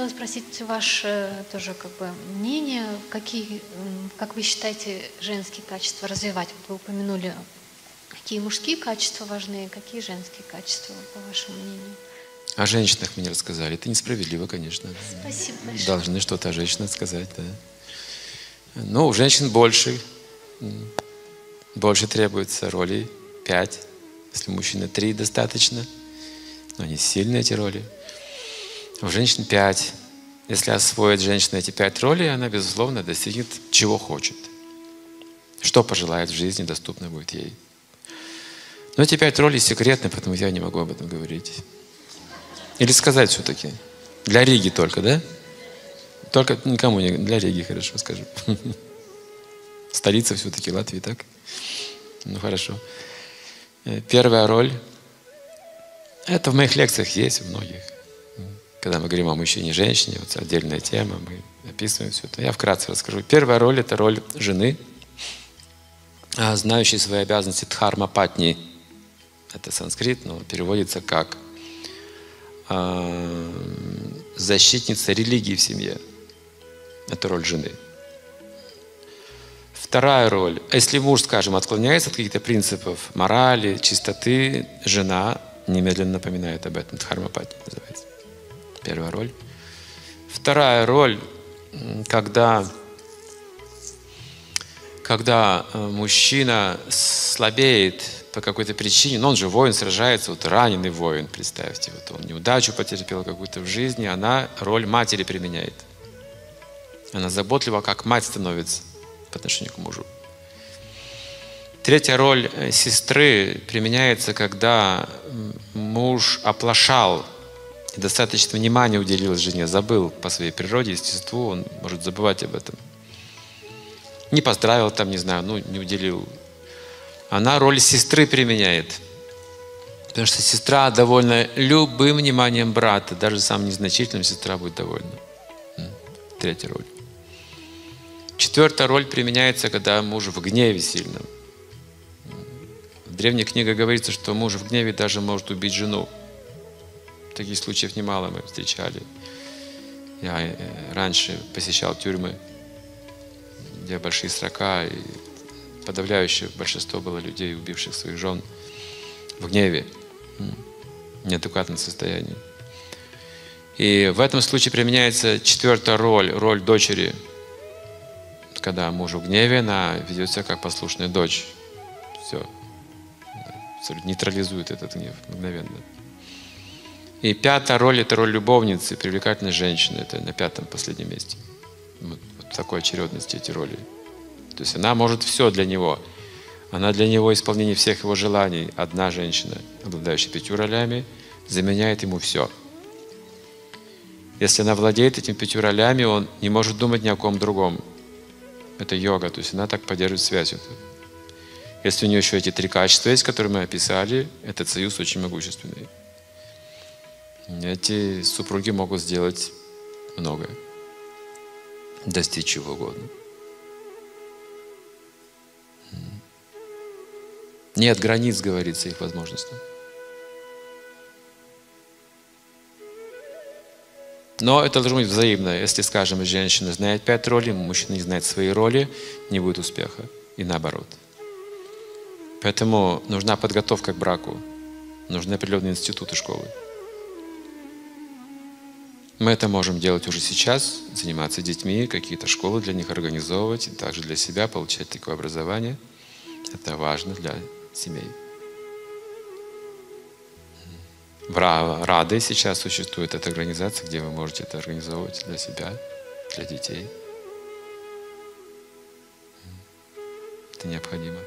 хотела спросить ваше тоже как бы мнение, какие, как вы считаете, женские качества развивать? Вот вы упомянули, какие мужские качества важны, какие женские качества, по вашему мнению? О женщинах мне рассказали. Это несправедливо, конечно. Спасибо большое. Должны что-то о женщинах сказать, да. Но у женщин больше, больше требуется ролей, пять. Если мужчины три достаточно, но они сильные эти роли. У женщин пять. Если освоит женщина эти пять ролей, она, безусловно, достигнет чего хочет. Что пожелает в жизни, доступно будет ей. Но эти пять ролей секретны, поэтому я не могу об этом говорить. Или сказать все-таки. Для Риги только, да? Только никому не для Риги, хорошо скажу. Столица все-таки Латвии, так? Ну хорошо. Э, первая роль. Это в моих лекциях есть, в многих. Когда мы говорим о мужчине и женщине, вот отдельная тема, мы описываем все это. Я вкратце расскажу. Первая роль – это роль жены, а, знающей свои обязанности дхарма патни. Это санскрит, но переводится как а, защитница религии в семье. Это роль жены. Вторая роль. Если муж, скажем, отклоняется от каких-то принципов морали, чистоты, жена немедленно напоминает об этом. Дхармапати называется. Первая роль. Вторая роль, когда, когда э, мужчина слабеет по какой-то причине, но он же воин, сражается, вот раненый воин, представьте, вот он неудачу потерпел какую-то в жизни, она роль матери применяет. Она заботлива, как мать становится по отношению к мужу. Третья роль э, сестры применяется, когда муж оплошал и достаточно внимания уделил жене, забыл по своей природе, естеству, он может забывать об этом. Не поздравил там, не знаю, ну, не уделил. Она роль сестры применяет. Потому что сестра довольна любым вниманием брата, даже самым незначительным сестра будет довольна. Третья роль. Четвертая роль применяется, когда муж в гневе сильном. В древних книгах говорится, что муж в гневе даже может убить жену. Таких случаев немало мы встречали. Я э, раньше посещал тюрьмы, где большие срока, и подавляющее большинство было людей, убивших своих жен в гневе, в неадекватном состоянии. И в этом случае применяется четвертая роль, роль дочери – когда муж в гневе, она ведет себя как послушная дочь. Все. Нейтрализует этот гнев мгновенно. И пятая роль – это роль любовницы, привлекательной женщины. Это на пятом, последнем месте. Вот, вот такой очередности эти роли. То есть она может все для него. Она для него исполнение всех его желаний. Одна женщина, обладающая пятью ролями, заменяет ему все. Если она владеет этими пятью ролями, он не может думать ни о ком другом. Это йога, то есть она так поддерживает связь. Если у нее еще эти три качества есть, которые мы описали, этот союз очень могущественный. Эти супруги могут сделать многое, достичь чего угодно. Нет границ, говорится, их возможностям. Но это должно быть взаимно. Если, скажем, женщина знает пять ролей, мужчина не знает свои роли, не будет успеха. И наоборот. Поэтому нужна подготовка к браку. Нужны определенные институты школы. Мы это можем делать уже сейчас, заниматься детьми, какие-то школы для них организовывать, и также для себя получать такое образование. Это важно для семей. В Рады сейчас существует эта организация, где вы можете это организовывать для себя, для детей. Это необходимо.